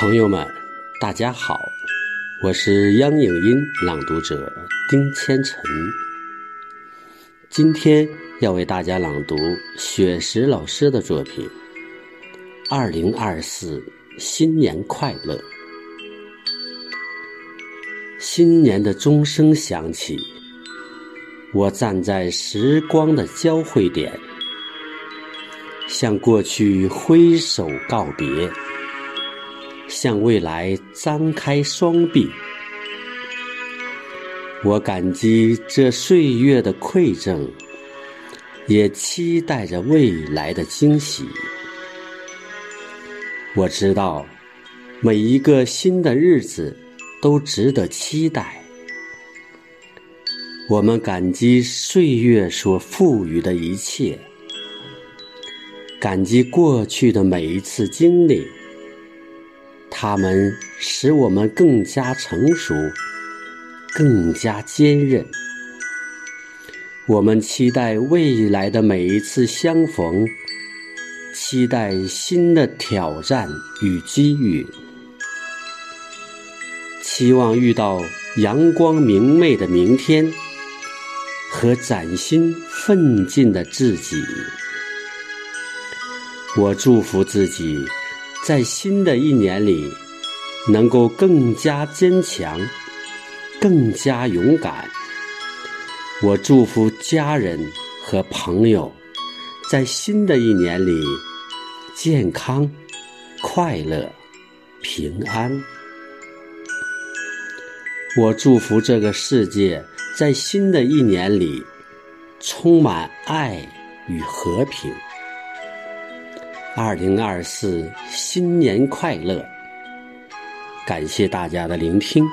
朋友们，大家好，我是央影音朗读者丁千晨。今天要为大家朗读雪石老师的作品《二零二四新年快乐》。新年的钟声响起，我站在时光的交汇点，向过去挥手告别。向未来张开双臂，我感激这岁月的馈赠，也期待着未来的惊喜。我知道，每一个新的日子都值得期待。我们感激岁月所赋予的一切，感激过去的每一次经历。它们使我们更加成熟，更加坚韧。我们期待未来的每一次相逢，期待新的挑战与机遇，期望遇到阳光明媚的明天和崭新奋进的自己。我祝福自己。在新的一年里，能够更加坚强，更加勇敢。我祝福家人和朋友，在新的一年里健康、快乐、平安。我祝福这个世界，在新的一年里充满爱与和平。二零二四新年快乐！感谢大家的聆听。